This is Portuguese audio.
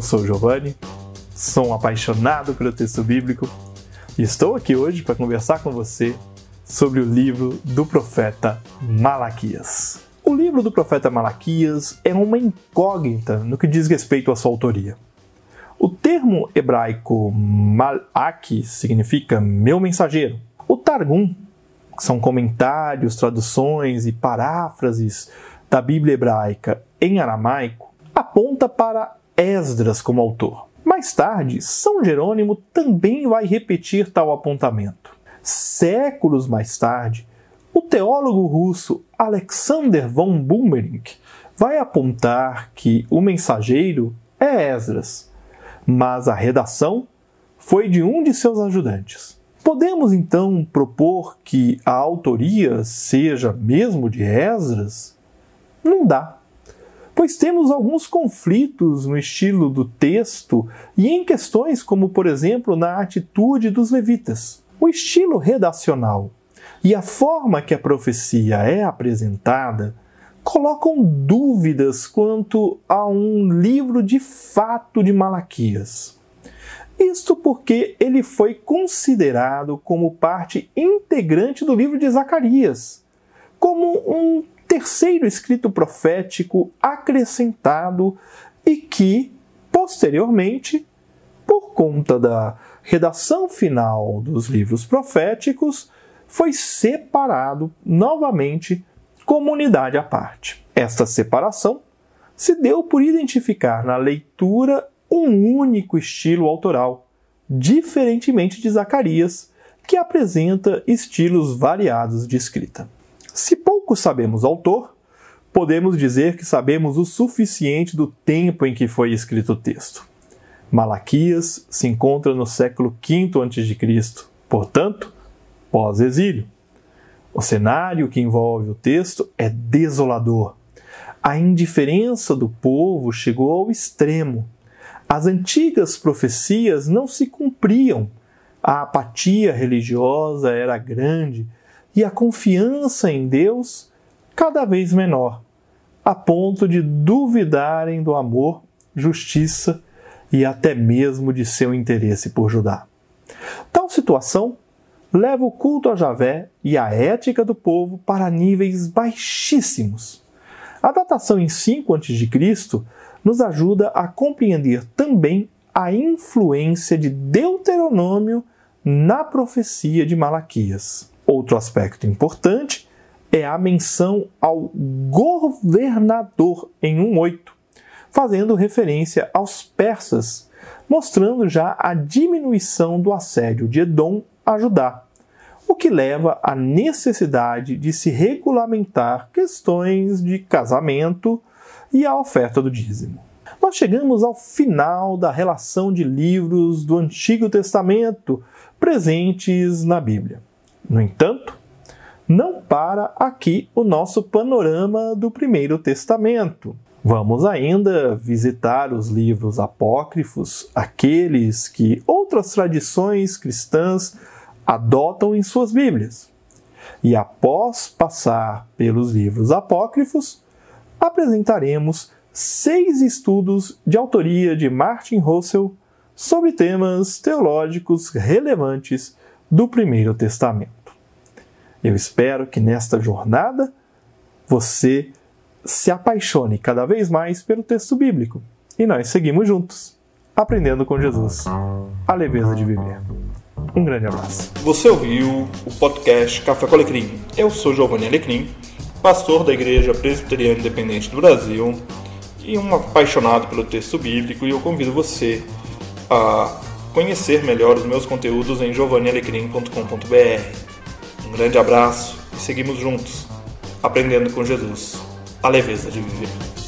Eu sou o Giovanni, sou um apaixonado pelo texto bíblico e estou aqui hoje para conversar com você sobre o livro do profeta Malaquias. O livro do profeta Malaquias é uma incógnita no que diz respeito à sua autoria. O termo hebraico Malak significa meu mensageiro. O Targum, que são comentários, traduções e paráfrases da Bíblia hebraica em aramaico, aponta para Esdras como autor. Mais tarde, São Jerônimo também vai repetir tal apontamento. Séculos mais tarde, o teólogo russo Alexander von Bummerink vai apontar que o mensageiro é Esdras, mas a redação foi de um de seus ajudantes. Podemos então propor que a autoria seja mesmo de Esdras? Não dá pois temos alguns conflitos no estilo do texto e em questões como, por exemplo, na atitude dos levitas. O estilo redacional e a forma que a profecia é apresentada colocam dúvidas quanto a um livro de fato de Malaquias. Isto porque ele foi considerado como parte integrante do livro de Zacarias, como um terceiro escrito profético acrescentado e que, posteriormente, por conta da redação final dos livros proféticos, foi separado novamente como unidade à parte. Esta separação se deu por identificar na leitura um único estilo autoral, diferentemente de Zacarias, que apresenta estilos variados de escrita. Se pouco sabemos o autor, podemos dizer que sabemos o suficiente do tempo em que foi escrito o texto. Malaquias se encontra no século V a.C., portanto, pós-exílio. O cenário que envolve o texto é desolador. A indiferença do povo chegou ao extremo. As antigas profecias não se cumpriam. A apatia religiosa era grande e a confiança em Deus cada vez menor, a ponto de duvidarem do amor, justiça e até mesmo de seu interesse por Judá. Tal situação leva o culto a Javé e a ética do povo para níveis baixíssimos. A datação em 5 a.C. nos ajuda a compreender também a influência de Deuteronômio na profecia de Malaquias. Outro aspecto importante é a menção ao governador em 1.8, fazendo referência aos persas, mostrando já a diminuição do assédio de Edom a Judá, o que leva à necessidade de se regulamentar questões de casamento e a oferta do dízimo. Nós chegamos ao final da relação de livros do Antigo Testamento presentes na Bíblia. No entanto, não para aqui o nosso panorama do Primeiro Testamento. Vamos ainda visitar os livros apócrifos, aqueles que outras tradições cristãs adotam em suas Bíblias. E após passar pelos livros apócrifos, apresentaremos seis estudos de autoria de Martin Russell sobre temas teológicos relevantes do Primeiro Testamento. Eu espero que nesta jornada você se apaixone cada vez mais pelo texto bíblico e nós seguimos juntos, aprendendo com Jesus a leveza de viver. Um grande abraço. Você ouviu o podcast Café com Alecrim. Eu sou Giovanni Alecrim, pastor da Igreja Presbiteriana Independente do Brasil e um apaixonado pelo texto bíblico e eu convido você a conhecer melhor os meus conteúdos em giovannialecrim.com.br. Um grande abraço e seguimos juntos, aprendendo com Jesus a leveza de viver.